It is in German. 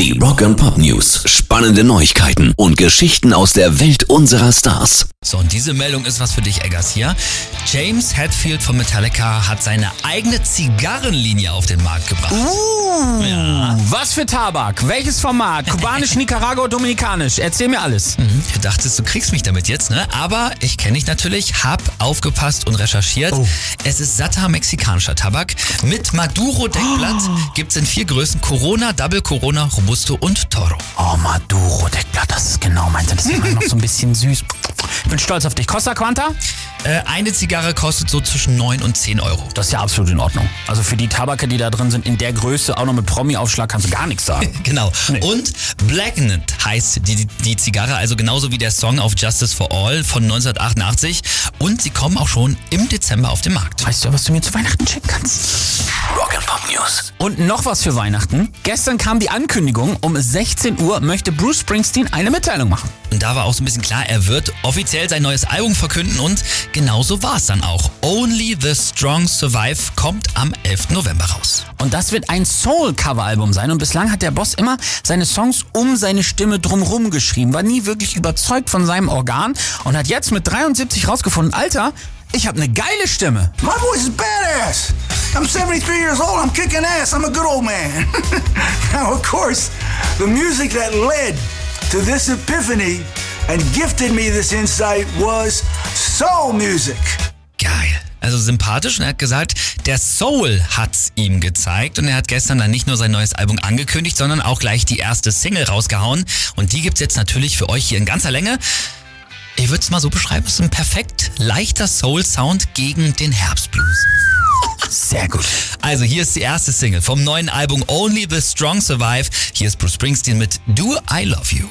Die Rock and Pop News. Spannende Neuigkeiten und Geschichten aus der Welt unserer Stars. So, und diese Meldung ist was für dich, Eggers, hier. James Hetfield von Metallica hat seine eigene Zigarrenlinie auf den Markt gebracht. Uh, ja. Was für Tabak? Welches Format? Kubanisch, Nicaragua, Dominikanisch? Erzähl mir alles. Mhm, du dachtest, du kriegst mich damit jetzt, ne? Aber ich kenne dich natürlich, hab aufgepasst und recherchiert. Oh. Es ist satter mexikanischer Tabak. Mit Maduro-Deckblatt oh. gibt's in vier Größen Corona, Double Corona, Robusto und Toro. Oh, Maduro-Deckblatt, das ist genau meins. Das ist immer noch so ein bisschen süß. Ich bin stolz auf dich. Costa Quanta? Äh, eine Zigarre kostet so zwischen 9 und 10 Euro. Das ist ja absolut in Ordnung. Also für die Tabake, die da drin sind, in der Größe, auch noch mit Promi-Aufschlag, kannst du gar nichts sagen. genau. Nee. Und Blackened heißt die, die Zigarre, also genauso wie der Song auf Justice for All von 1988. Und sie kommen auch schon im Dezember auf den Markt. Weißt du, was du mir zu Weihnachten schicken kannst? Rock'n'Pop News. Und noch was für Weihnachten. Gestern kam die Ankündigung, um 16 Uhr möchte Bruce Springsteen eine Mitteilung machen. Und da war auch so ein bisschen klar, er wird offiziell sein neues Album verkünden und genauso war es dann auch. Only the Strong Survive kommt am 11. November raus. Und das wird ein Soul-Cover-Album sein und bislang hat der Boss immer seine Songs um seine Stimme drumherum geschrieben, war nie wirklich überzeugt von seinem Organ und hat jetzt mit 73 rausgefunden, Alter, ich habe eine geile Stimme. My voice is badass. I'm 73 years old. I'm kicking ass. I'm a good old man. now, of course, the music that led to this epiphany and gifted me this insight was soul music. Geil. Also sympathisch und er hat gesagt, der Soul hat's ihm gezeigt und er hat gestern dann nicht nur sein neues Album angekündigt, sondern auch gleich die erste Single rausgehauen und die gibt's jetzt natürlich für euch hier in ganzer Länge. Ich würde es mal so beschreiben, es ist ein perfekt leichter Soul-Sound gegen den Herbstblues. Sehr gut. Also hier ist die erste Single vom neuen Album Only the Strong Survive. Hier ist Bruce Springsteen mit Do I Love You.